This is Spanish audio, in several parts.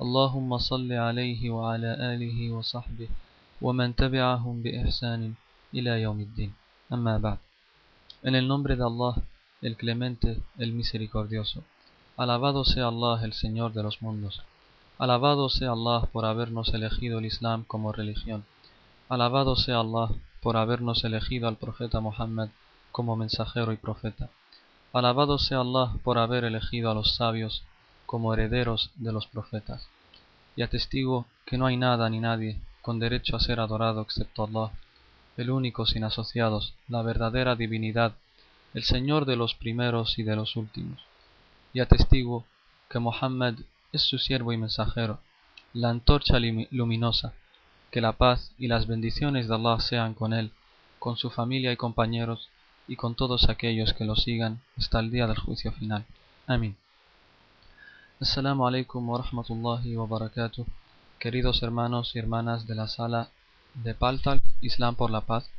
اللهم صل عليه وعلى آله وصحبه ومن تبعهم بإحسان إلى يوم الدين أما بعد En el nombre de Allah, el clemente, el misericordioso. Alabado sea Allah, el Señor de los mundos. Alabado sea Allah por habernos elegido el Islam como religión. Alabado sea Allah por habernos elegido al profeta Muhammad como mensajero y profeta. Alabado sea Allah por haber elegido a los sabios como herederos de los profetas. Y atestigo que no hay nada ni nadie con derecho a ser adorado excepto Allah, el único sin asociados, la verdadera divinidad, el Señor de los primeros y de los últimos. Y atestigo que Muhammad es su siervo y mensajero, la antorcha luminosa, que la paz y las bendiciones de Allah sean con él, con su familia y compañeros, y con todos aquellos que lo sigan hasta el día del juicio final. Amén. Assalamu alaikum wa rahmatullahi wa barakatuh. Queridos hermanos y hermanas de la sala de Paltalk, Islam por la Paz,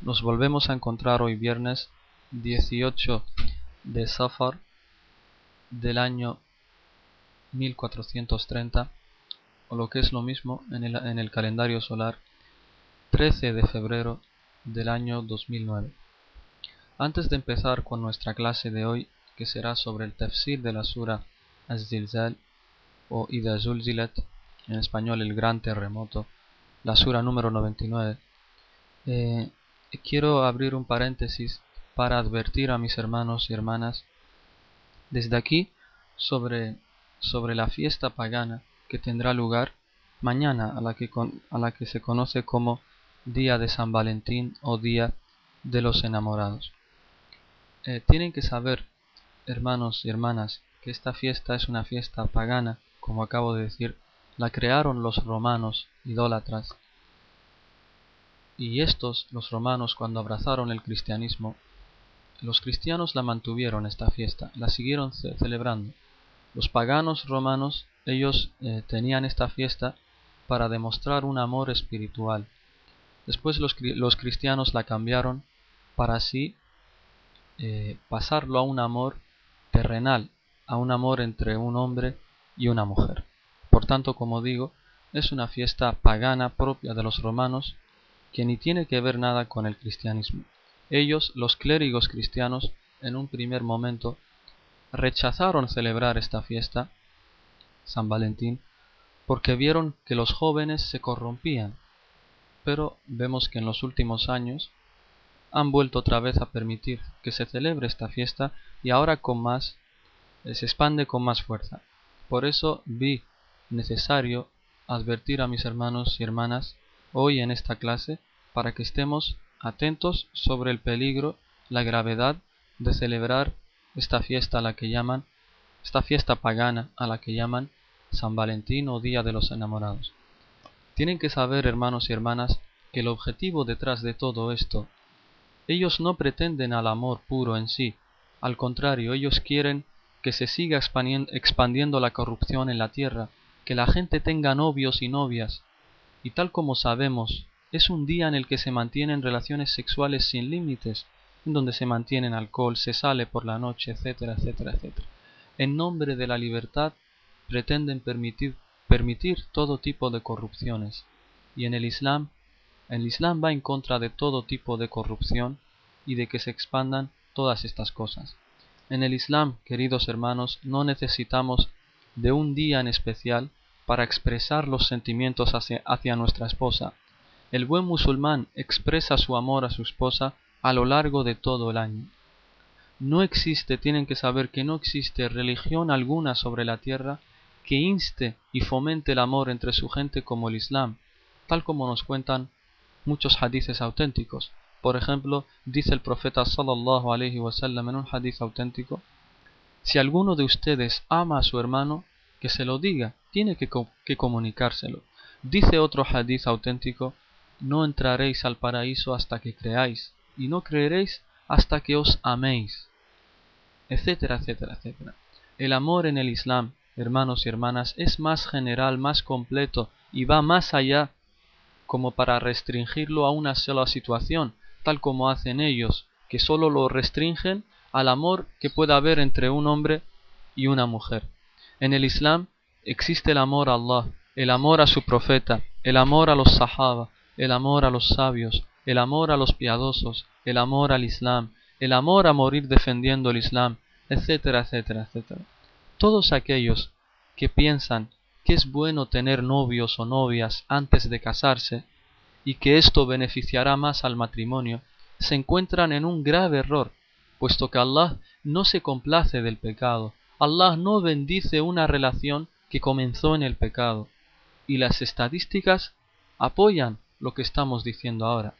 nos volvemos a encontrar hoy viernes 18 de Safar del año 1430, o lo que es lo mismo en el, en el calendario solar, 13 de febrero del año 2009. Antes de empezar con nuestra clase de hoy, que será sobre el tafsir de la sura Az-Zilzal o Ida Zulzilat, en español el gran terremoto, la sura número 99, eh, quiero abrir un paréntesis para advertir a mis hermanos y hermanas desde aquí sobre, sobre la fiesta pagana que tendrá lugar mañana, a la que, a la que se conoce como Día de San Valentín o Día de los Enamorados. Eh, tienen que saber, hermanos y hermanas, que esta fiesta es una fiesta pagana, como acabo de decir, la crearon los romanos idólatras. Y estos, los romanos, cuando abrazaron el cristianismo, los cristianos la mantuvieron esta fiesta, la siguieron celebrando. Los paganos romanos, ellos eh, tenían esta fiesta para demostrar un amor espiritual. Después los, los cristianos la cambiaron para así eh, pasarlo a un amor terrenal, a un amor entre un hombre y una mujer. Por tanto, como digo, es una fiesta pagana propia de los romanos que ni tiene que ver nada con el cristianismo. Ellos, los clérigos cristianos, en un primer momento, rechazaron celebrar esta fiesta, San Valentín, porque vieron que los jóvenes se corrompían. Pero vemos que en los últimos años han vuelto otra vez a permitir que se celebre esta fiesta y ahora con más se expande con más fuerza. Por eso vi necesario advertir a mis hermanos y hermanas hoy en esta clase para que estemos atentos sobre el peligro, la gravedad de celebrar esta fiesta a la que llaman esta fiesta pagana a la que llaman San Valentín o Día de los Enamorados. Tienen que saber, hermanos y hermanas, que el objetivo detrás de todo esto, ellos no pretenden al amor puro en sí, al contrario, ellos quieren que se siga expandiendo la corrupción en la tierra, que la gente tenga novios y novias, y tal como sabemos, es un día en el que se mantienen relaciones sexuales sin límites, en donde se mantienen alcohol, se sale por la noche, etcétera, etcétera, etcétera. En nombre de la libertad pretenden permitir, permitir todo tipo de corrupciones. Y en el Islam, el Islam va en contra de todo tipo de corrupción y de que se expandan todas estas cosas. En el Islam, queridos hermanos, no necesitamos de un día en especial para expresar los sentimientos hacia, nuestra esposa. El buen musulmán expresa su amor a su esposa a lo largo de todo el año. No existe, tienen que saber que no existe religión alguna sobre la tierra que inste y fomente el amor entre su gente como el Islam, tal como nos cuentan muchos hadices auténticos. Por ejemplo, dice el profeta sallallahu alaihi wasallam en un hadith auténtico: Si alguno de ustedes ama a su hermano, que se lo diga, tiene que, que comunicárselo. Dice otro hadith auténtico, no entraréis al paraíso hasta que creáis, y no creeréis hasta que os améis, etcétera, etcétera, etcétera. El amor en el Islam, hermanos y hermanas, es más general, más completo y va más allá como para restringirlo a una sola situación, tal como hacen ellos, que solo lo restringen al amor que pueda haber entre un hombre y una mujer. En el Islam existe el amor a Allah, el amor a su profeta, el amor a los sahaba, el amor a los sabios, el amor a los piadosos, el amor al Islam, el amor a morir defendiendo el Islam, etcétera, etcétera, etcétera. Todos aquellos que piensan que es bueno tener novios o novias antes de casarse y que esto beneficiará más al matrimonio, se encuentran en un grave error, puesto que Allah no se complace del pecado, Allah no bendice una relación que comenzó en el pecado, y las estadísticas apoyan lo que estamos diciendo ahora.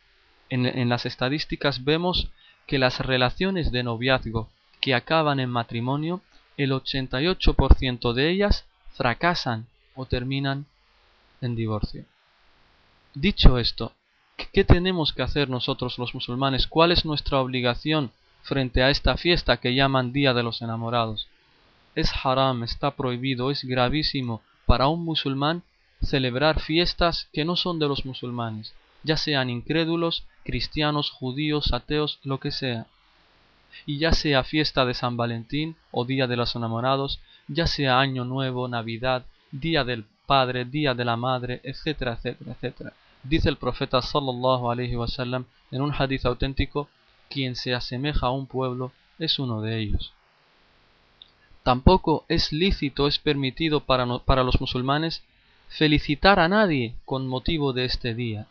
En, en las estadísticas vemos que las relaciones de noviazgo que acaban en matrimonio, el 88% de ellas fracasan o terminan en divorcio. Dicho esto, ¿qué tenemos que hacer nosotros los musulmanes? ¿Cuál es nuestra obligación frente a esta fiesta que llaman Día de los Enamorados? Es haram, está prohibido, es gravísimo para un musulmán celebrar fiestas que no son de los musulmanes, ya sean incrédulos, cristianos, judíos, ateos, lo que sea. Y ya sea fiesta de San Valentín o Día de los Enamorados, ya sea Año Nuevo, Navidad, Día del Padre, Día de la Madre, etcétera, etcétera, etcétera. Dice el profeta sallallahu alaihi wasallam en un hadith auténtico, quien se asemeja a un pueblo es uno de ellos. Tampoco es lícito, es permitido para, para los musulmanes felicitar a nadie con motivo de este día.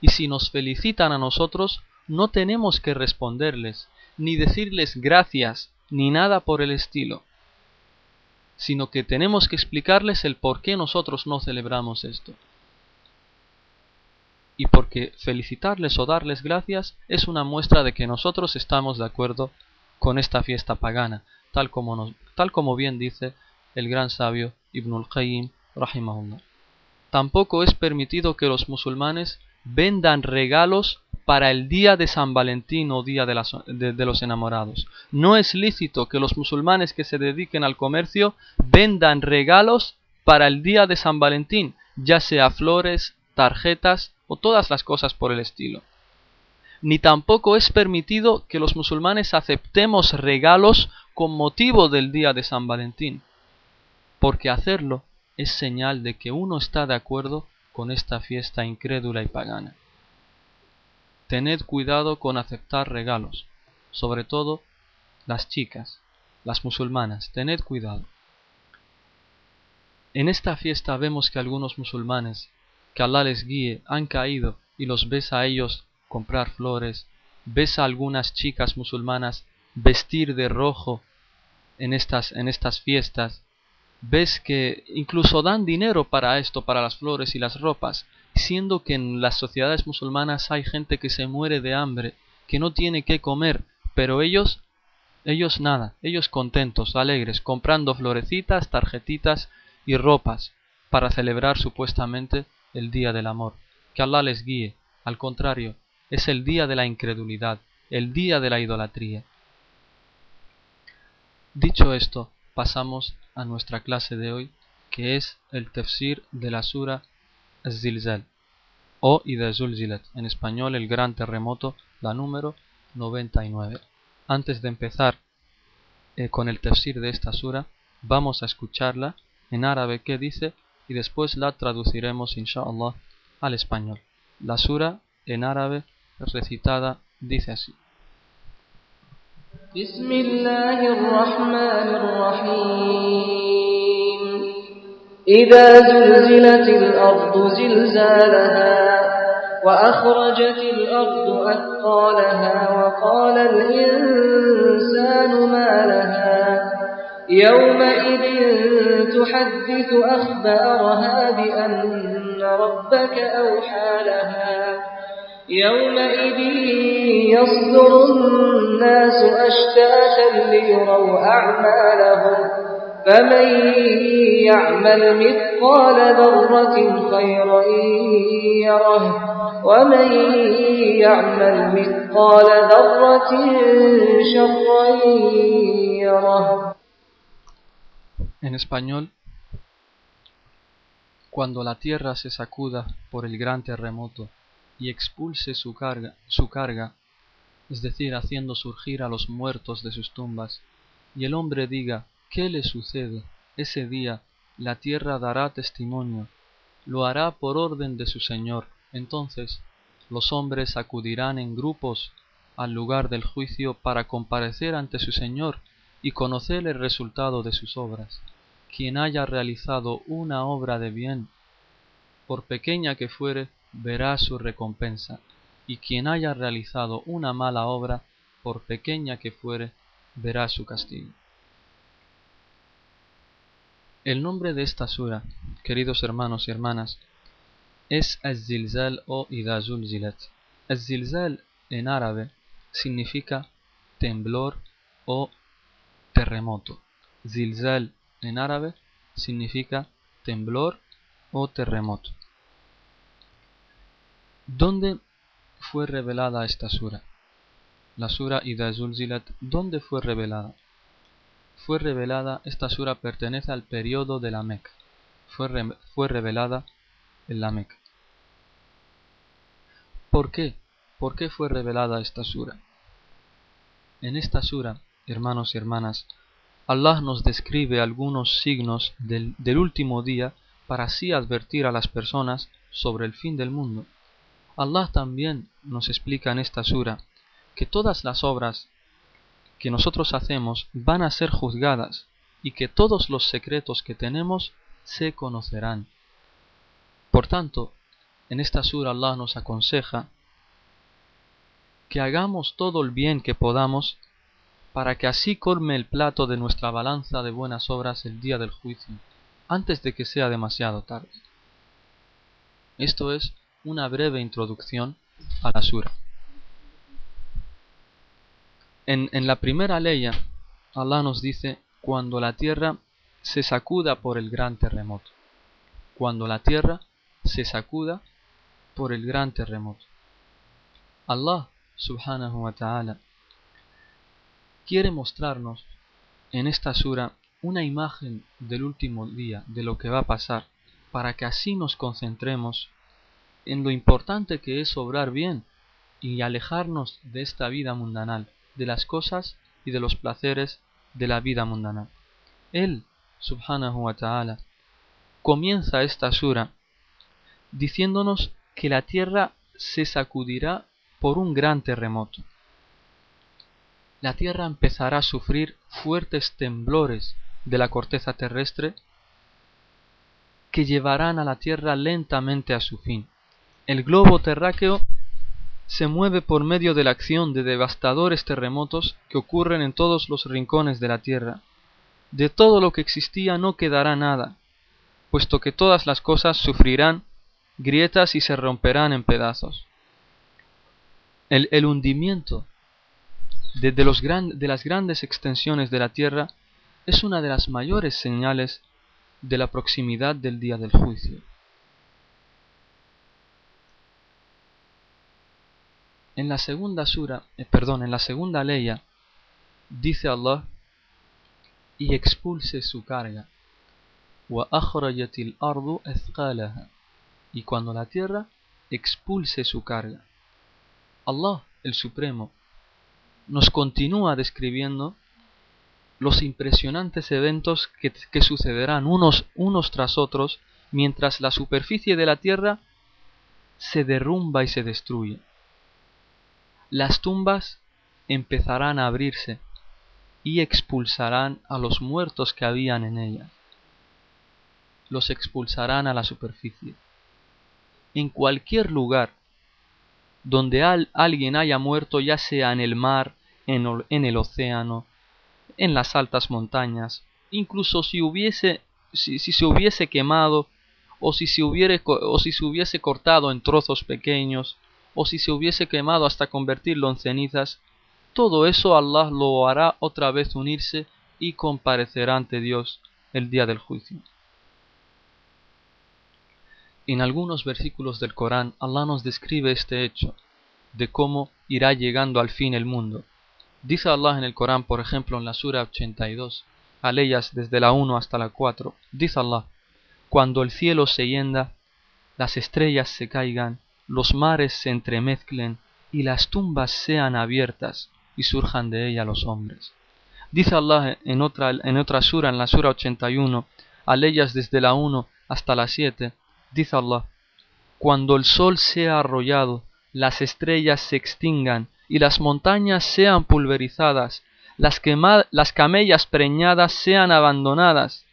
Y si nos felicitan a nosotros, no tenemos que responderles, ni decirles gracias, ni nada por el estilo sino que tenemos que explicarles el por qué nosotros no celebramos esto. Y porque felicitarles o darles gracias es una muestra de que nosotros estamos de acuerdo con esta fiesta pagana, tal como, tal como bien dice el gran sabio Ibn al-Qayyim rahimahullah. Tampoco es permitido que los musulmanes vendan regalos para el día de San Valentín o día de, los enamorados. No es lícito que los musulmanes que se dediquen al comercio vendan regalos para el día de San Valentín, ya sea flores, tarjetas o todas las cosas por el estilo. Ni tampoco es permitido que los musulmanes aceptemos regalos con motivo del día de San Valentín, porque hacerlo es señal de que uno está de acuerdo con esta fiesta incrédula y pagana. Tened cuidado con aceptar regalos, sobre todo las chicas, las musulmanas, tened cuidado. En esta fiesta vemos que algunos musulmanes, que Allah les guíe, han caído y los ves a ellos comprar flores, ves a algunas chicas musulmanas vestir de rojo en estas, en estas fiestas, ves que incluso dan dinero para esto, para las flores y las ropas, siendo que en las sociedades musulmanas hay gente que se muere de hambre, que no tiene qué comer, pero ellos, ellos nada, ellos contentos, alegres, comprando florecitas, tarjetitas y ropas para celebrar supuestamente el día del amor. Que Allah les guíe, al contrario, es el día de la incredulidad, el día de la idolatría. Dicho esto, pasamos a nuestra clase de hoy, que es el tefsir de la sura Zilzal o Ida Zulzilat, en español el gran terremoto, la número 99. Antes de empezar eh, con el tefsir de esta sura, vamos a escucharla en árabe que dice y después la traduciremos inshallah al español. La sura en árabe recitada dice así. إذا زلزلت الأرض زلزالها وأخرجت الأرض أثقالها وقال الإنسان ما لها يومئذ تحدث أخبارها بأن ربك أوحى لها. يومئذ يصدر الناس أشتاتا ليروا أعمالهم. فمن يعمل مثقال ذرة خيرا يره. ومن يعمل مثقال ذرة شرا يره. En español, cuando la tierra se sacuda por el gran terremoto y expulse su carga, su carga, es decir, haciendo surgir a los muertos de sus tumbas, y el hombre diga, ¿qué le sucede? Ese día la tierra dará testimonio, lo hará por orden de su Señor. Entonces los hombres acudirán en grupos al lugar del juicio para comparecer ante su Señor y conocer el resultado de sus obras. Quien haya realizado una obra de bien, por pequeña que fuere, verá su recompensa, y quien haya realizado una mala obra, por pequeña que fuere, verá su castigo. El nombre de esta sura, queridos hermanos y hermanas, es Az-Zilzal o Idazul Zilat. Az-Zilzal en árabe significa temblor o terremoto. Zilzal en árabe significa temblor o terremoto. ¿Dónde fue revelada esta sura? La sura Idazul Zilat, ¿dónde fue revelada? Fue revelada, esta sura pertenece al periodo de la Meca. Fue, fue revelada en la Meca. ¿Por qué? ¿Por qué fue revelada esta sura? En esta sura, hermanos y hermanas, Allah nos describe algunos signos del, último día para así advertir a las personas sobre el fin del mundo. Allah también nos explica en esta sura que todas las obras que nosotros hacemos van a ser juzgadas y que todos los secretos que tenemos se conocerán. Por tanto, en esta sura Allah nos aconseja que hagamos todo el bien que podamos para que así colme el plato de nuestra balanza de buenas obras el día del juicio, antes de que sea demasiado tarde. Esto es una breve introducción a la sura. En, en la primera ley, Allah nos dice, cuando la tierra se sacuda por el gran terremoto. Cuando la tierra se sacuda por el gran terremoto. Allah subhanahu wa ta'ala quiere mostrarnos en esta sura una imagen del último día, de lo que va a pasar, para que así nos concentremos en lo importante que es obrar bien y alejarnos de esta vida mundanal, de las cosas y de los placeres de la vida mundanal. Él, subhanahu wa ta'ala, comienza esta sura diciéndonos que la tierra se sacudirá por un gran terremoto. La tierra empezará a sufrir fuertes temblores de la corteza terrestre que llevarán a la tierra lentamente a su fin el globo terráqueo se mueve por medio de la acción de devastadores terremotos que ocurren en todos los rincones de la Tierra. De todo lo que existía no quedará nada, puesto que todas las cosas sufrirán grietas y se romperán en pedazos. El, hundimiento de, las grandes extensiones de la Tierra es una de las mayores señales de la proximidad del día del juicio. En la segunda sura, eh, perdón, en la segunda ley dice Allah y expulse su carga. Y cuando la tierra expulse su carga. Allah, el Supremo, nos continúa describiendo los impresionantes eventos que, que, sucederán unos, unos tras otros mientras la superficie de la tierra se derrumba y se destruye las tumbas empezarán a abrirse y expulsarán a los muertos que habían en ellas. Los expulsarán a la superficie. En cualquier lugar donde alguien haya muerto, ya sea en el mar, en, el océano, en las altas montañas, incluso si se hubiese quemado, o si se, hubiere, o si se hubiese cortado en trozos pequeños, o si se hubiese quemado hasta convertirlo en cenizas, todo eso Allah lo hará otra vez unirse y comparecerá ante Dios el día del juicio. En algunos versículos del Corán, Allah nos describe este hecho, de cómo irá llegando al fin el mundo. Dice Allah en el Corán, por ejemplo, en la Sura 82, aleyas desde la 1 hasta la 4, dice Allah, cuando el cielo se hienda, las estrellas se caigan, los mares se entremezclen y las tumbas sean abiertas y surjan de ella los hombres. Dice Allah en otra, en otra sura, en la sura 81, aleyas desde la 1 hasta la 7, Dice Allah, cuando el sol sea arrollado, las estrellas se extingan y las montañas sean pulverizadas, las, las camellas preñadas sean abandonadas,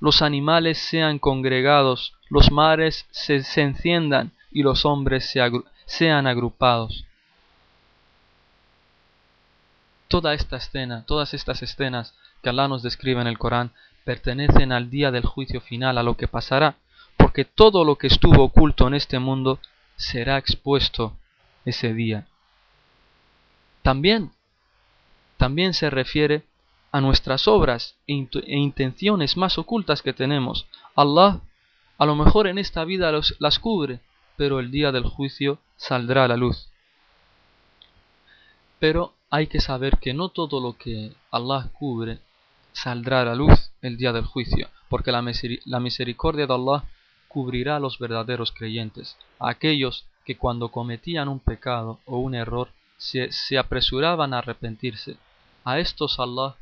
los animales sean congregados, los mares se, enciendan y los hombres sean agrupados. Toda esta escena, todas estas escenas que Allah nos describe en el Corán pertenecen al día del juicio final, a lo que pasará porque todo lo que estuvo oculto en este mundo será expuesto ese día. También, también se refiere a nuestras obras e, e intenciones más ocultas que tenemos. Allah a lo mejor en esta vida las cubre, pero el día del juicio saldrá a la luz. Pero hay que saber que no todo lo que Allah cubre saldrá a la luz el día del juicio, porque la, misericordia de Allah cubrirá a los verdaderos creyentes, a aquellos que cuando cometían un pecado o un error se, se apresuraban a arrepentirse. A estos Allah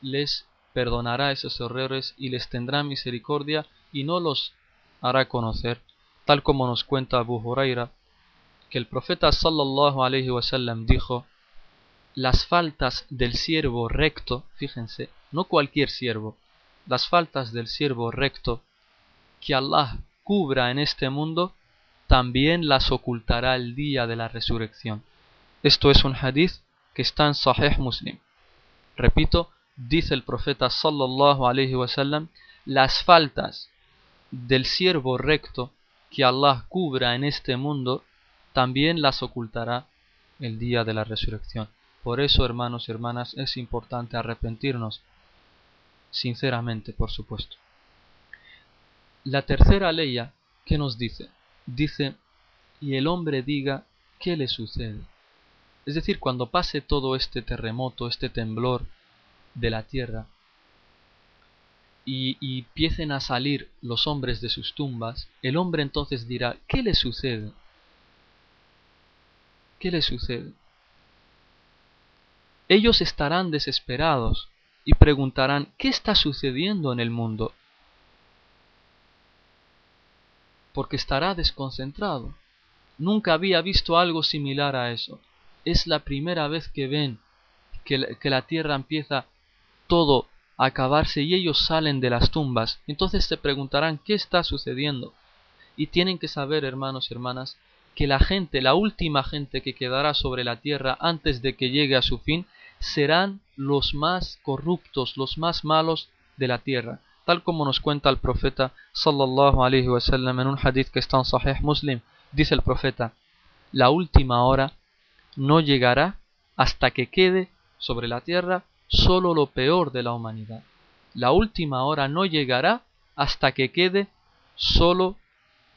les perdonará esos errores y les tendrá misericordia y no los hará conocer, tal como nos cuenta Abu Huraira, que el profeta sallallahu alaihi wasallam dijo, las faltas del siervo recto, fíjense, no cualquier siervo, las faltas del siervo recto que Allah cubra en este mundo, también las ocultará el día de la resurrección. Esto es un hadith que está en Sahih Muslim. Repito, dice el profeta sallallahu alaihi wasallam, las faltas del siervo recto que Allah cubra en este mundo, también las ocultará el día de la resurrección. Por eso, hermanos y hermanas, es importante arrepentirnos, sinceramente, por supuesto. La tercera ley, ¿qué nos dice? Dice, y el hombre diga, ¿qué le sucede? Es decir, cuando pase todo este terremoto, este temblor de la tierra, y, y, empiecen a salir los hombres de sus tumbas, el hombre entonces dirá, ¿qué le sucede? ¿Qué le sucede? Ellos estarán desesperados y preguntarán, ¿qué está sucediendo en el mundo? porque estará desconcentrado. Nunca había visto algo similar a eso. Es la primera vez que ven que la, tierra empieza todo a acabarse y ellos salen de las tumbas. Entonces se preguntarán qué está sucediendo. Y tienen que saber, hermanos y hermanas, que la gente, la última gente que quedará sobre la tierra antes de que llegue a su fin, serán los más corruptos, los más malos de la tierra tal como nos cuenta el profeta sallallahu alaihi wasallam en un hadith que está en Sahih Muslim, dice el profeta, la última hora no llegará hasta que quede sobre la tierra solo lo peor de la humanidad. La última hora no llegará hasta que quede solo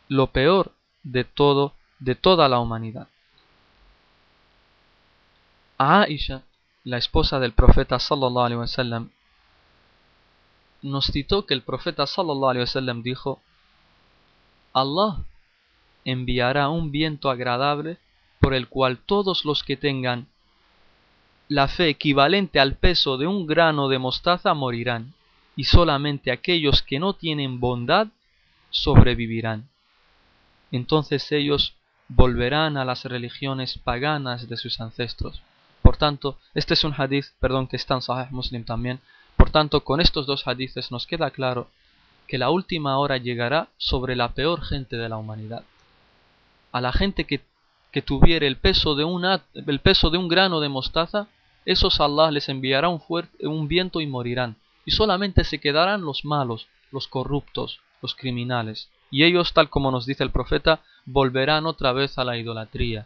lo peor de todo de toda la humanidad. A Aisha, la esposa del profeta sallallahu alaihi wasallam, nos citó que el profeta sallallahu alaihi wasallam dijo: Allah enviará un viento agradable por el cual todos los que tengan la fe equivalente al peso de un grano de mostaza morirán, y solamente aquellos que no tienen bondad sobrevivirán. Entonces ellos volverán a las religiones paganas de sus ancestros. Por tanto, este es un hadith, perdón, que está en Sahih Muslim también, por tanto, con estos dos hadices nos queda claro que la última hora llegará sobre la peor gente de la humanidad. A la gente que, que tuviere el peso, de el peso de un grano de mostaza, esos Allah les enviará un, fuerte, un viento y morirán. Y solamente se quedarán los malos, los corruptos, los criminales. Y ellos, tal como nos dice el profeta, volverán otra vez a la idolatría,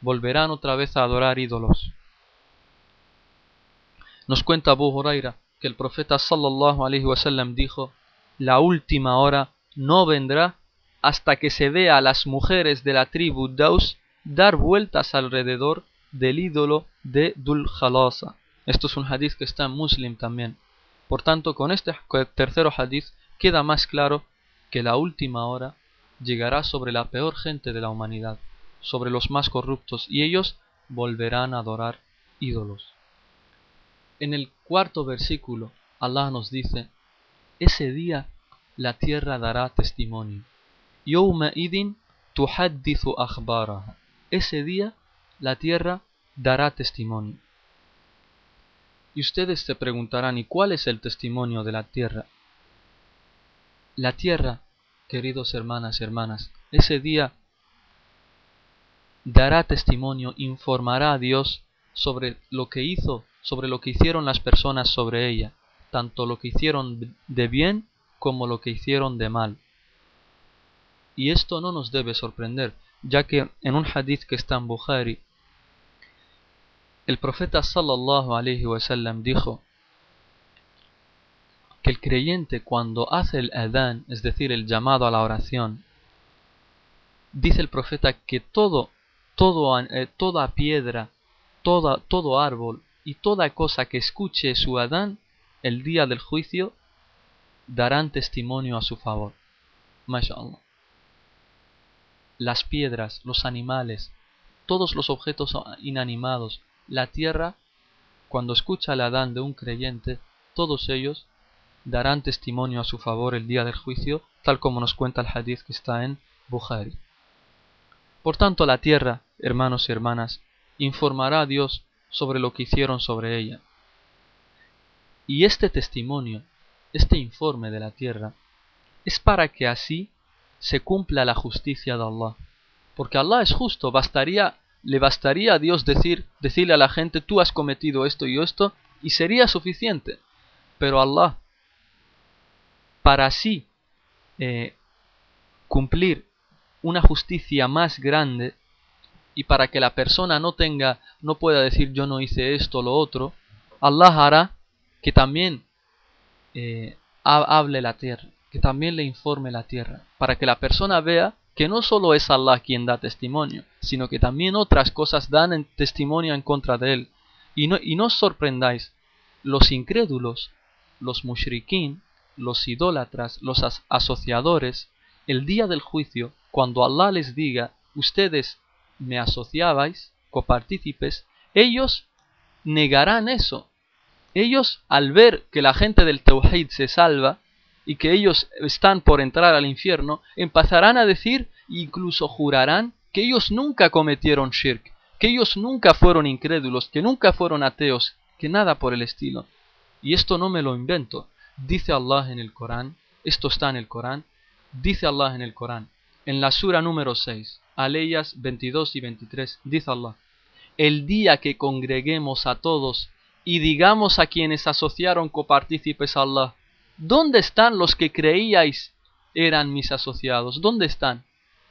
volverán otra vez a adorar ídolos. Nos cuenta Abu Huraira que el profeta sallallahu alaihi wasallam dijo, la última hora no vendrá hasta que se vea a las mujeres de la tribu Daus dar vueltas alrededor del ídolo de Dul Khalasa. Esto es un hadith que está en Muslim también. Por tanto, con este tercero hadith queda más claro que la última hora llegará sobre la peor gente de la humanidad, sobre los más corruptos, y ellos volverán a adorar ídolos. En el cuarto versículo, Allah nos dice, ese día la tierra dará testimonio. Idin. Ese día la tierra dará testimonio. Y ustedes se preguntarán, ¿y cuál es el testimonio de la tierra? La tierra, queridos hermanas y hermanas, ese día dará testimonio, informará a Dios sobre lo que hizo, sobre lo que hicieron las personas sobre ella, tanto lo que hicieron de bien como lo que hicieron de mal. Y esto no nos debe sorprender, ya que en un hadith que está en Bukhari, el profeta sallallahu alaihi wasallam dijo que el creyente cuando hace el adán, es decir, el llamado a la oración, dice el profeta que todo, todo eh, toda piedra, toda, todo árbol y toda cosa que escuche su adán el día del juicio darán testimonio a su favor. MashaAllah. Las piedras, los animales, todos los objetos inanimados, la tierra, cuando escucha el Adán de un creyente, todos ellos darán testimonio a su favor el día del juicio, tal como nos cuenta el hadith que está en Bukhari. Por tanto, la tierra, hermanos y hermanas, informará a Dios sobre lo que hicieron sobre ella. Y este testimonio, este informe de la tierra, es para que así se cumpla la justicia de Allah. Porque Allah es justo, bastaría le bastaría a Dios decir, decirle a la gente, tú has cometido esto y esto, y sería suficiente. Pero Allah, para así eh, cumplir una justicia más grande, y para que la persona no tenga, no pueda decir yo no hice esto lo otro, Allah hará que también eh, hable la tierra, que también le informe la tierra, para que la persona vea que no solo es Allah quien da testimonio, sino que también otras cosas dan testimonio en contra de él. Y no, y no os sorprendáis, los incrédulos, los mushrikin, los idólatras, los asociadores, el día del juicio, cuando Allah les diga, ustedes me asociabais, copartícipes, ellos negarán eso. Ellos, al ver que la gente del Tawhid se salva, y que ellos están por entrar al infierno, empezarán a decir, incluso jurarán, que ellos nunca cometieron shirk, que ellos nunca fueron incrédulos, que nunca fueron ateos, que nada por el estilo. Y esto no me lo invento. Dice Allah en el Corán, esto está en el Corán, dice Allah en el Corán, en la sura número 6, aleyas 22 y 23, dice Allah, el día que congreguemos a todos y digamos a quienes asociaron copartícipes a Allah, ¿Dónde están los que creíais eran mis asociados? ¿Dónde están?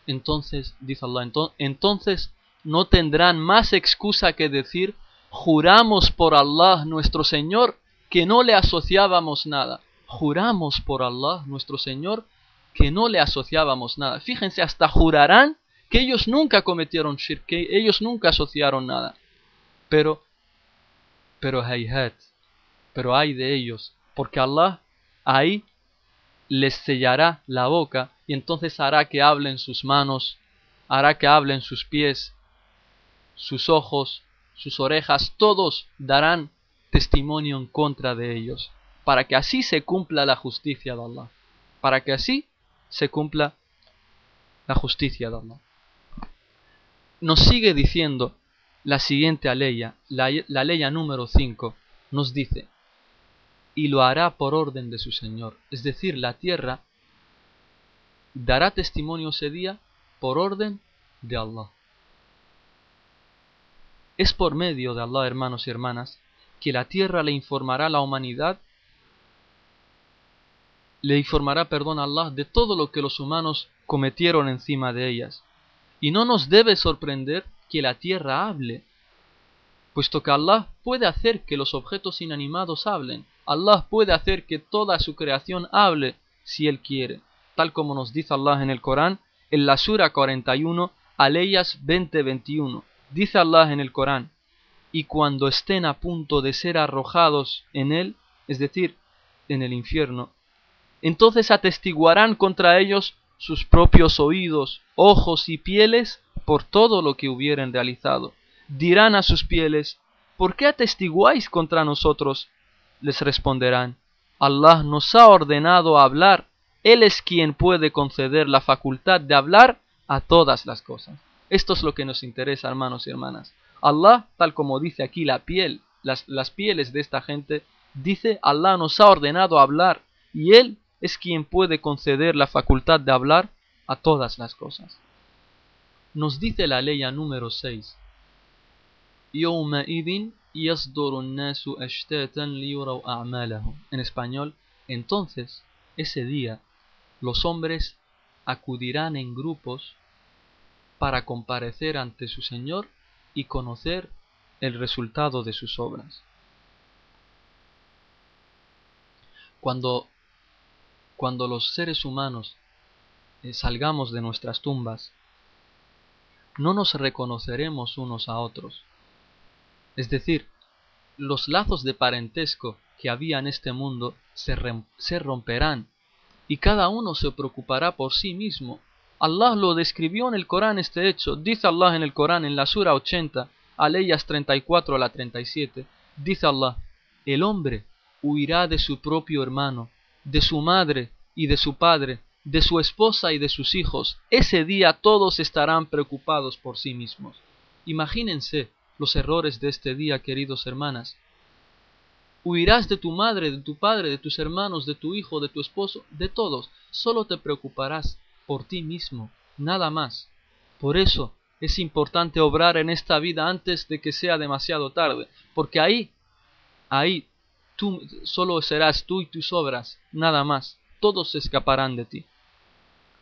Entonces, dice Allah, entonces no tendrán más excusa que decir, juramos por Allah nuestro Señor que no le asociábamos nada. Juramos por Allah nuestro Señor que no le asociábamos nada. Fíjense, hasta jurarán que ellos nunca cometieron shirk, que ellos nunca asociaron nada. Pero, pero hayhat, pero hay de ellos, porque Allah ahí les sellará la boca y entonces hará que hablen sus manos, hará que hablen sus pies, sus ojos, sus orejas, todos darán testimonio en contra de ellos, para que así se cumpla la justicia de Allah, para que así se cumpla la justicia de Allah. Nos sigue diciendo la siguiente ley, la, la número 5, nos dice, y lo hará por orden de su Señor. Es decir, la tierra dará testimonio ese día por orden de Allah. Es por medio de Allah, hermanos y hermanas, que la tierra le informará a la humanidad, le informará, perdón, a Allah de todo lo que los humanos cometieron encima de ellas. Y no nos debe sorprender que la tierra hable, puesto que Allah puede hacer que los objetos inanimados hablen Allah puede hacer que toda su creación hable si Él quiere, tal como nos dice Allah en el Corán, en la Sura 41, Aleyas 20-21. Dice Allah en el Corán, y cuando estén a punto de ser arrojados en él, es decir, en el infierno, entonces atestiguarán contra ellos sus propios oídos, ojos y pieles por todo lo que hubieren realizado. Dirán a sus pieles, ¿por qué atestiguáis contra nosotros? Les responderán, Allah nos ha ordenado hablar, Él es quien puede conceder la facultad de hablar a todas las cosas. Esto es lo que nos interesa, hermanos y hermanas. Allah, tal como dice aquí la piel, las, las pieles de esta gente, dice, Allah nos ha ordenado hablar y Él es quien puede conceder la facultad de hablar a todas las cosas. Nos dice la ley número 6. En español, entonces, ese día, los hombres acudirán en grupos para comparecer ante su Señor y conocer el resultado de sus obras. Cuando cuando los seres humanos eh, salgamos de nuestras tumbas, no nos reconoceremos unos a otros. Es decir, los lazos de parentesco que había en este mundo se, se romperán y cada uno se preocupará por sí mismo. Allah lo describió en el Corán este hecho. Dice Allah en el Corán en la Sura 80, Aleyas 34 a la 37, dice Allah, el hombre huirá de su propio hermano de su madre y de su padre, de su esposa y de sus hijos. Ese día todos estarán preocupados por sí mismos. Imagínense los errores de este día, queridos hermanas. Huirás de tu madre, de tu padre, de tus hermanos, de tu hijo, de tu esposo, de todos. Solo te preocuparás por ti mismo, nada más. Por eso es importante obrar en esta vida antes de que sea demasiado tarde, porque ahí, ahí tú solo serás tú y tus obras, nada más. Todos escaparán de ti.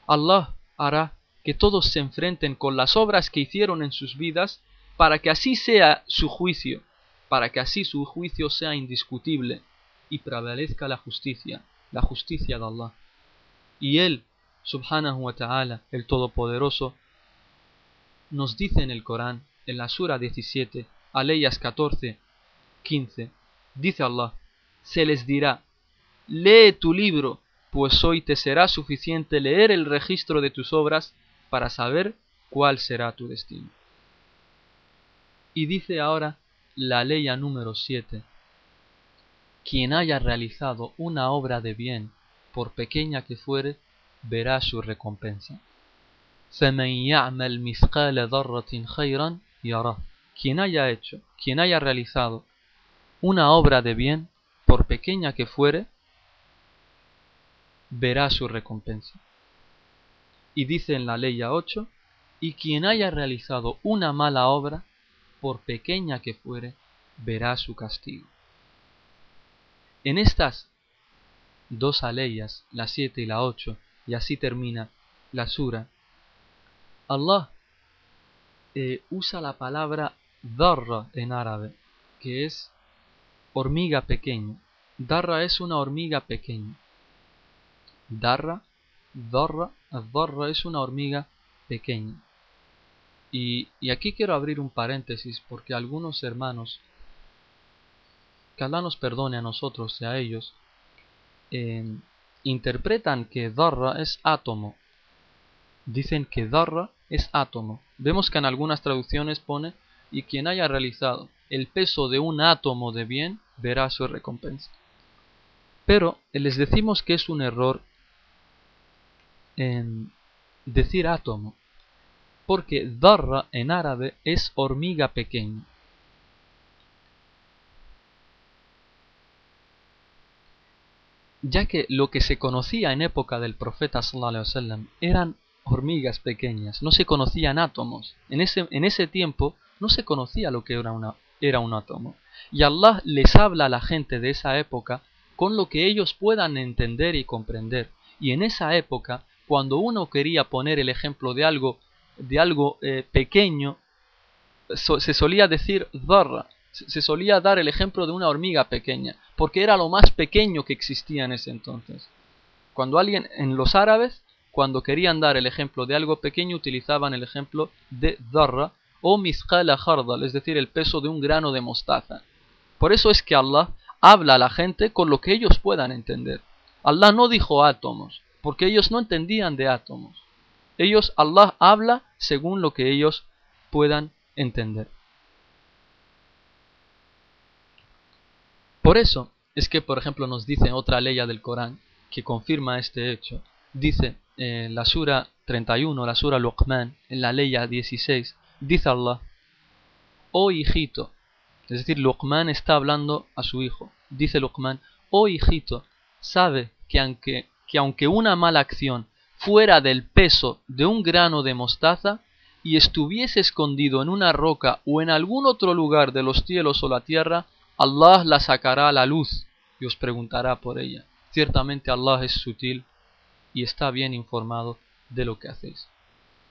Allah hará que todos se enfrenten con las obras que hicieron en sus vidas para que así sea su juicio, para que así su juicio sea indiscutible y prevalezca la justicia, la justicia de Allah. Y Él, subhanahu wa ta'ala, el Todopoderoso, nos dice en el Corán, en la Sura 17, Aleyas 14, 15, dice Allah, se les dirá, lee tu libro, pues hoy te será suficiente leer el registro de tus obras para saber cuál será tu destino. Y dice ahora la ley número 7. Quien haya realizado una obra de bien, por pequeña que fuere, verá su recompensa. Quien haya hecho, quien haya realizado una obra de bien, por pequeña que fuere, verá su recompensa. Y dice en la ley 8, y quien haya realizado una mala obra, por pequeña que fuere, verá su castigo. En estas dos aleyas, la 7 y la 8, y así termina la sura, Allah eh, usa la palabra darra en árabe, que es hormiga pequeña. Darra es una hormiga pequeña. Darra, Darra, Darra es una hormiga pequeña. Y, aquí quiero abrir un paréntesis porque algunos hermanos, que Allah nos perdone a nosotros y a ellos, eh, interpretan que Darra es átomo. Dicen que Darra es átomo. Vemos que en algunas traducciones pone y quien haya realizado el peso de un átomo de bien verá su recompensa. Pero les decimos que es un error en decir átomo, porque darra en árabe es hormiga pequeña. Ya que lo que se conocía en época del profeta sallallahu eran hormigas pequeñas, no se conocían átomos. En ese, en ese tiempo no se conocía lo que era, una, era un átomo. Y Allah les habla a la gente de esa época con lo que ellos puedan entender y comprender. Y en esa época, cuando uno quería poner el ejemplo de algo, de algo eh, pequeño, se solía decir dharra, se solía dar el ejemplo de una hormiga pequeña, porque era lo más pequeño que existía en ese entonces. Cuando alguien, en los árabes, cuando querían dar el ejemplo de algo pequeño, utilizaban el ejemplo de dharra o mizqala hardal, es decir, el peso de un grano de mostaza. Por eso es que Allah habla a la gente con lo que ellos puedan entender. Allah no dijo átomos, porque ellos no entendían de átomos. Ellos, Allah habla según lo que ellos puedan entender. Por eso es que, por ejemplo, nos dice otra ley del Corán que confirma este hecho. Dice en la sura 31, la sura Luqman, en la ley 16, dice Allah, oh hijito, es decir, Luqman está hablando a su hijo. Dice Luqman, oh hijito, sabe que aunque, que aunque una mala acción fuera del peso de un grano de mostaza y estuviese escondido en una roca o en algún otro lugar de los cielos o la tierra, Allah la sacará a la luz y os preguntará por ella. Ciertamente Allah es sutil y está bien informado de lo que hacéis.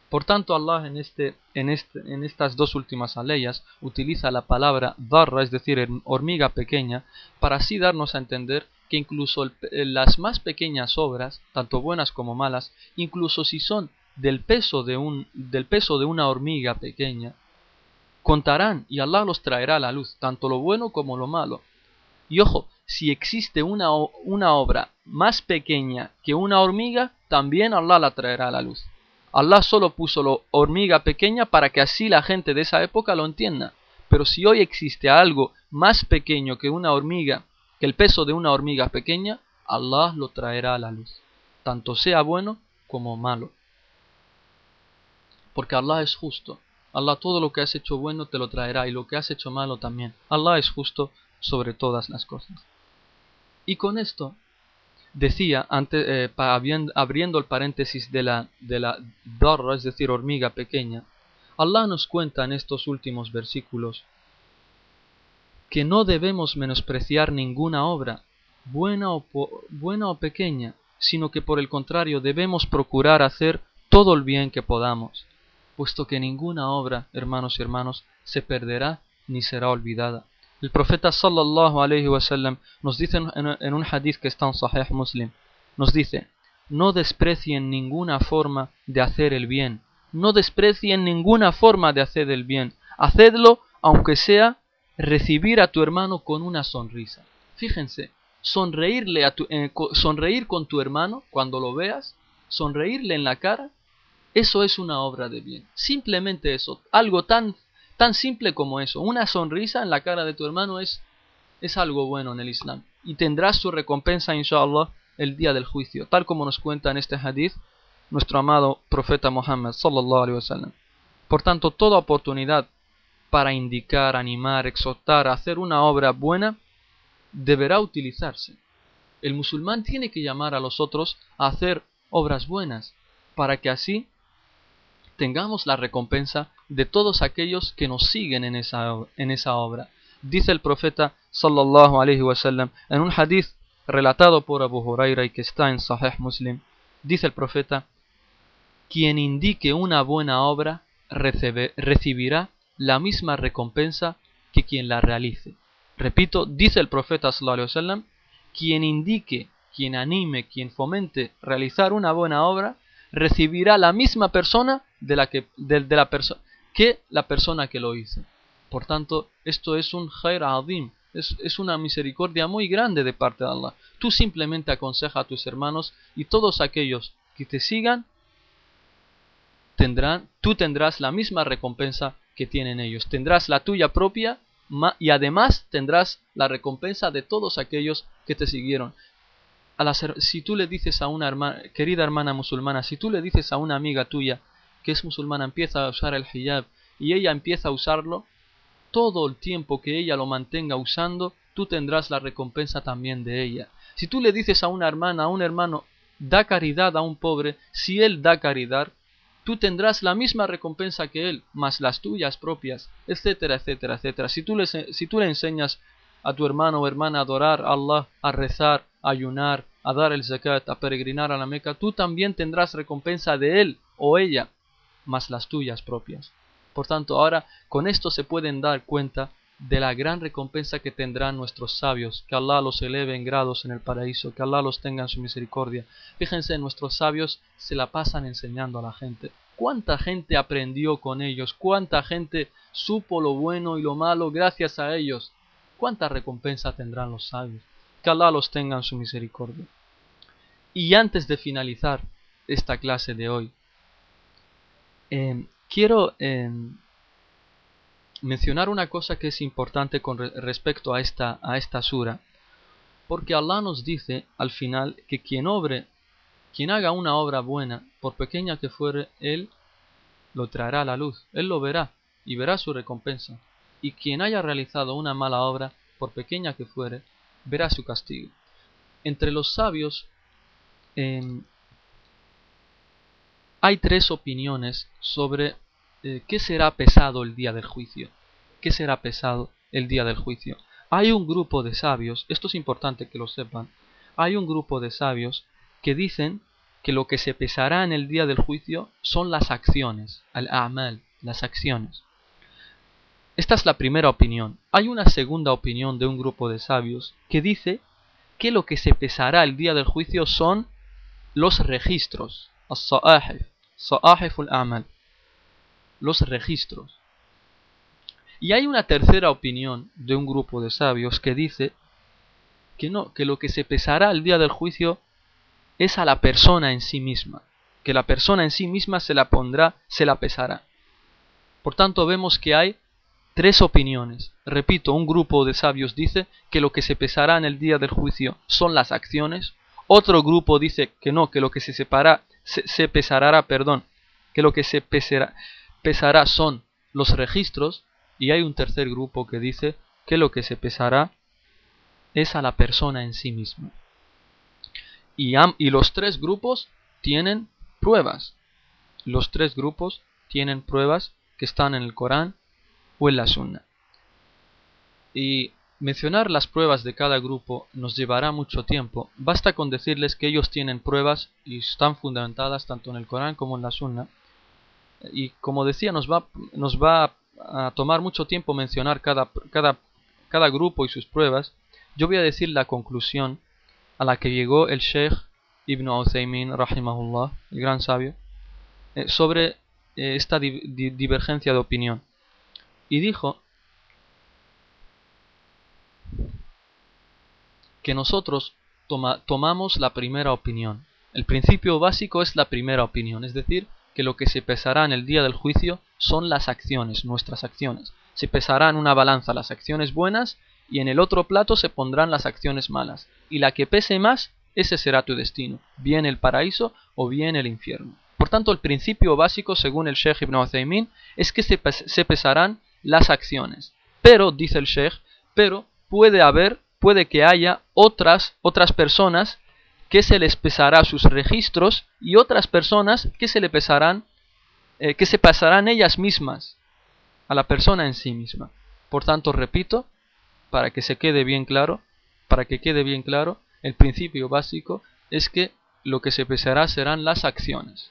Por tanto, Allah en, este, este, en estas dos últimas aleyas utiliza la palabra darra, es decir, hormiga pequeña, para así darnos a entender que incluso las más pequeñas obras, tanto buenas como malas, incluso si son del peso de, un, del peso de una hormiga pequeña, contarán y Allah los traerá a la luz, tanto lo bueno como lo malo. Y ojo, si existe una, una obra más pequeña que una hormiga, también Allah la traerá a la luz. Allah solo puso la hormiga pequeña para que así la gente de esa época lo entienda. Pero si hoy existe algo más pequeño que una hormiga, que el peso de una hormiga pequeña, Allah lo traerá a la luz, tanto sea bueno como malo. Porque Allah es justo. Allah todo lo que has hecho bueno te lo traerá y lo que has hecho malo también. Allah es justo sobre todas las cosas. Y con esto decía, antes, eh, abriendo el paréntesis de la, de la es decir, hormiga pequeña, Allah nos cuenta en estos últimos versículos que no debemos menospreciar ninguna obra, buena o, buena o pequeña, sino que por el contrario debemos procurar hacer todo el bien que podamos, puesto que ninguna obra, hermanos y hermanos, se perderá ni será olvidada. El profeta sallallahu alayhi wasallam nos dice en, un hadith que está en Sahih Muslim, nos dice, no desprecien ninguna forma de hacer el bien, no desprecien ninguna forma de hacer el bien, hacedlo aunque sea recibir a tu hermano con una sonrisa. Fíjense, sonreírle a tu, eh, sonreír con tu hermano cuando lo veas, sonreírle en la cara, eso es una obra de bien. Simplemente eso, algo tan Tan simple como eso. Una sonrisa en la cara de tu hermano es, es algo bueno en el Islam. Y tendrás su recompensa, inshallah, el día del juicio. Tal como nos cuenta en este hadith nuestro amado profeta Muhammad sallallahu alaihi wasallam. Por tanto, toda oportunidad para indicar, animar, exhortar, hacer una obra buena, deberá utilizarse. El musulmán tiene que llamar a los otros a hacer obras buenas, para que así tengamos la recompensa de todos aquellos que nos siguen en esa, en esa obra. Dice el profeta sallallahu alaihi wasallam en un hadith relatado por Abu Huraira y que está en Sahih Muslim, dice el profeta, quien indique una buena obra recibirá la misma recompensa que quien la realice. Repito, dice el profeta sallallahu alaihi wasallam, quien indique, quien anime, quien fomente realizar una buena obra, recibirá la misma persona de la que, de, la que la persona que lo hizo. Por tanto, esto es un khair adim, es, es, una misericordia muy grande de parte de Allah. Tú simplemente aconseja a tus hermanos y todos aquellos que te sigan tendrán, tú tendrás la misma recompensa que tienen ellos. Tendrás la tuya propia y además tendrás la recompensa de todos aquellos que te siguieron si tú le dices a una hermana, querida hermana musulmana, si tú le dices a una amiga tuya que es musulmana, empieza a usar el hijab y ella empieza a usarlo, todo el tiempo que ella lo mantenga usando, tú tendrás la recompensa también de ella. Si tú le dices a una hermana, a un hermano, da caridad a un pobre, si él da caridad, tú tendrás la misma recompensa que él, más las tuyas propias, etcétera, etcétera, etcétera. Si tú le, si tú le enseñas a tu hermano o hermana a adorar a Allah, a rezar, a ayunar, a dar el zakat, a peregrinar a la Meca, tú también tendrás recompensa de él o ella, más las tuyas propias. Por tanto, ahora con esto se pueden dar cuenta de la gran recompensa que tendrán nuestros sabios, que Allah los eleve en grados en el paraíso, que Allah los tenga en su misericordia. Fíjense, nuestros sabios se la pasan enseñando a la gente. ¿Cuánta gente aprendió con ellos? ¿Cuánta gente supo lo bueno y lo malo gracias a ellos? ¿Cuánta recompensa tendrán los sabios? Que Allah los tenga en su misericordia. Y antes de finalizar esta clase de hoy, eh, quiero eh, mencionar una cosa que es importante con respecto a esta, a esta sura, porque Allah nos dice al final que quien obre, quien haga una obra buena, por pequeña que fuere, Él lo traerá a la luz, Él lo verá y verá su recompensa, y quien haya realizado una mala obra, por pequeña que fuere, verá su castigo. Entre los sabios em, hay tres opiniones sobre eh, ¿qué será pesado el día del juicio? ¿Qué será pesado el día del juicio? Hay un grupo de sabios, esto es importante que lo sepan, hay un grupo de sabios que dicen que lo que se pesará en el día del juicio son las acciones, al-amal, las acciones. Esta es la primera opinión. Hay una segunda opinión de un grupo de sabios que dice que lo que se pesará el día del juicio son los registros, as-sa'ahif, al-amal, los registros. Y hay una tercera opinión de un grupo de sabios que dice que no, que lo que se pesará el día del juicio es a la persona en sí misma, que la persona en sí misma se la pondrá, se la pesará. Por tanto, vemos que hay tres opiniones. Repito, un grupo de sabios dice que lo que se pesará en el día del juicio son las acciones. Otro grupo dice que no, que lo que se separa, se, pesará, perdón, que lo que se pesará, pesará son los registros y hay un tercer grupo que dice que lo que se pesará es a la persona en sí misma. Y, y los tres grupos tienen pruebas. Los tres grupos tienen pruebas que están en el Corán o en la Sunna. Y mencionar las pruebas de cada grupo nos llevará mucho tiempo. Basta con decirles que ellos tienen pruebas y están fundamentadas tanto en el Corán como en la Sunna y como decía, nos va, a tomar mucho tiempo mencionar cada grupo y sus pruebas. Yo voy a decir la conclusión a la que llegó el Sheikh Ibn Uthaymin, rahimahullah, el gran sabio, eh, sobre eh, esta divergencia de opinión. Y dijo que nosotros tomamos la primera opinión. El principio básico es la primera opinión, es decir, que lo que se pesará en el día del juicio son las acciones, nuestras acciones. Se pesará en una balanza las acciones buenas y en el otro plato se pondrán las acciones malas. Y la que pese más, ese será tu destino, bien el paraíso o bien el infierno. Por tanto, el principio básico, según el Sheikh Ibn Uthaymin, es que se, se pesarán las acciones. Pero, dice el Sheikh, pero puede haber, puede que haya otras, otras personas que se les pesará sus registros y otras personas que se le pesarán, eh, que se pasarán ellas mismas a la persona en sí misma. Por tanto, repito, para que se quede bien claro, para que quede bien claro, el principio básico es que lo que se pesará serán las acciones.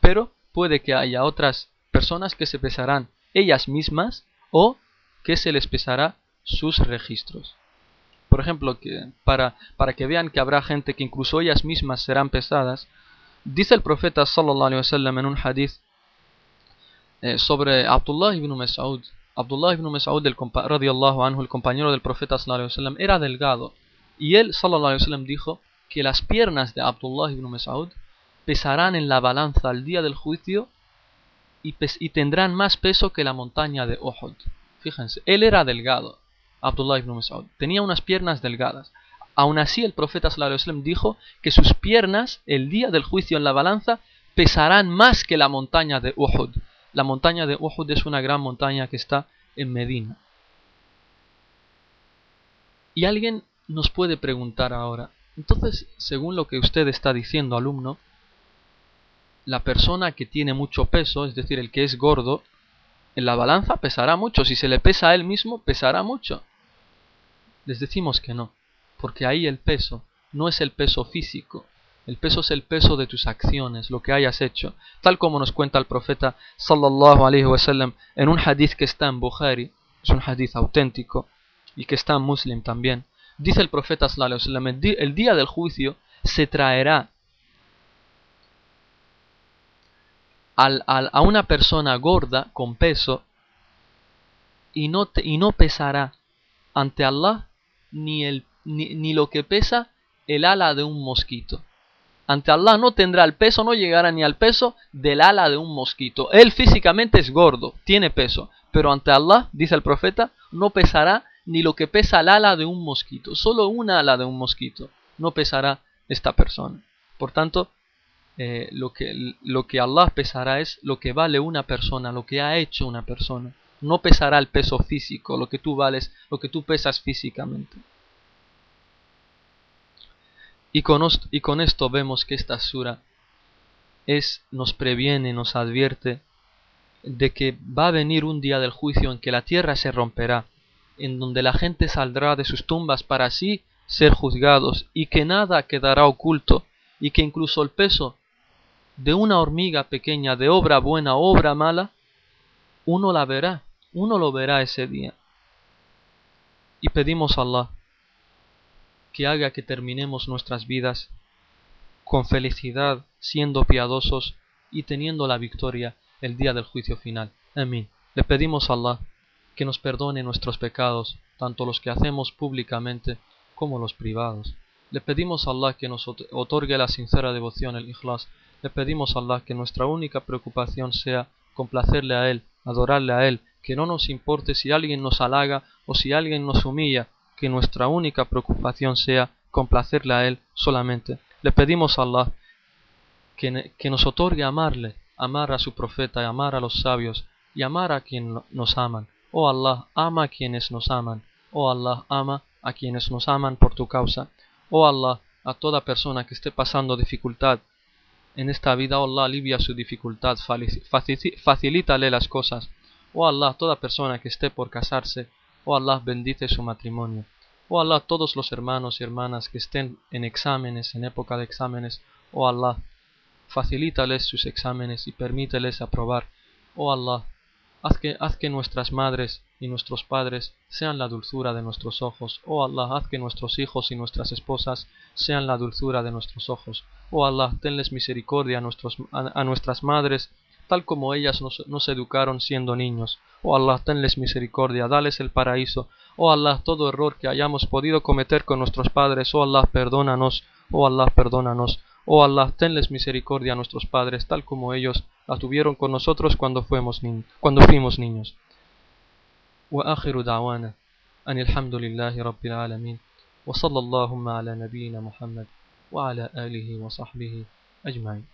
Pero puede que haya otras personas que se pesarán ellas mismas o que se les pesará sus registros. Por ejemplo, que para, para que vean que habrá gente que incluso ellas mismas serán pesadas, dice el profeta sallallahu alaihi wasallam en un hadith eh, sobre Abdullah ibn Mas'ud. Abdullah ibn Mas'ud, el, anhu, el compañero del profeta sallallahu alaihi wasallam, era delgado. Y él sallallahu alaihi wasallam dijo que las piernas de Abdullah ibn Mas'ud pesarán en la balanza al día del juicio y, tendrán más peso que la montaña de Uhud. Fíjense, él era delgado Abdullah ibn Mas'ud. Tenía unas piernas delgadas. Aún así el profeta sallallahu dijo que sus piernas el día del juicio en la balanza pesarán más que la montaña de Uhud. La montaña de Uhud es una gran montaña que está en Medina. Y alguien nos puede preguntar ahora, entonces, según lo que usted está diciendo, alumno, la persona que tiene mucho peso, es decir, el que es gordo, en la balanza pesará mucho. Si se le pesa a él mismo, pesará mucho. Les decimos que no, porque ahí el peso no es el peso físico, el peso es el peso de tus acciones, lo que hayas hecho, tal como nos cuenta el profeta sallallahu alaihi wasallam en un hadith que está en Bukhari, es un hadith auténtico y que está en Muslim también. Dice el profeta sallallahu el día del juicio se traerá a una persona gorda con peso y no, y no pesará ante Allah ni, el, ni, lo que pesa el ala de un mosquito. Ante Allah no tendrá el peso, no llegará ni al peso del ala de un mosquito. Él físicamente es gordo, tiene peso, pero ante Allah, dice el profeta, no pesará ni lo que pesa el ala de un mosquito. Solo una ala de un mosquito no pesará esta persona. Por tanto, eh, lo, que, lo que Allah pesará es lo que vale una persona, lo que ha hecho una persona. No pesará el peso físico, lo que tú vales, lo que tú pesas físicamente. Y con, y con esto vemos que esta sura es, nos previene, nos advierte de que va a venir un día del juicio en que la tierra se romperá, en donde la gente saldrá de sus tumbas para así ser juzgados y que nada quedará oculto y que incluso el peso de una hormiga pequeña de obra buena obra mala, uno la verá, uno lo verá ese día. Y pedimos a Allah que haga que terminemos nuestras vidas con felicidad, siendo piadosos y teniendo la victoria el día del juicio final. Amén. Le pedimos a Allah que nos perdone nuestros pecados, tanto los que hacemos públicamente como los privados. Le pedimos a Allah que nos otorgue la sincera devoción, el ikhlas, le pedimos a Allah que nuestra única preocupación sea complacerle a Él, adorarle a Él, que no nos importe si alguien nos halaga o si alguien nos humilla, que nuestra única preocupación sea complacerle a Él solamente. Le pedimos a Allah que, nos otorgue amarle, amar a su profeta, amar a los sabios y amar a quien nos aman. Oh Allah, ama a quienes nos aman. Oh Allah, ama a quienes nos aman por tu causa. Oh Allah, a toda persona que esté pasando dificultad, en esta vida, oh Allah, alivia su dificultad, facilítale las cosas. Oh Allah, toda persona que esté por casarse, oh Allah, bendice su matrimonio. Oh Allah, todos los hermanos y hermanas que estén en exámenes, en época de exámenes, oh Allah, facilítales sus exámenes y permíteles aprobar. Oh Allah, haz que, nuestras madres y nuestros padres sean la dulzura de nuestros ojos. Oh Allah, haz que nuestros hijos y nuestras esposas sean la dulzura de nuestros ojos. Oh Allah, tenles misericordia a, a, nuestras madres, tal como ellas nos, nos, educaron siendo niños. Oh Allah, tenles misericordia, dales el paraíso. Oh Allah, todo error que hayamos podido cometer con nuestros padres, oh Allah, perdónanos. Oh Allah, perdónanos. Oh Allah, tenles misericordia a nuestros padres, tal como ellos la tuvieron con nosotros cuando fuimos, cuando fuimos niños. وآخر دعوانا أن الحمد لله رب العالمين وصلى اللهم على نبينا محمد وعلى آله وصحبه أجمعين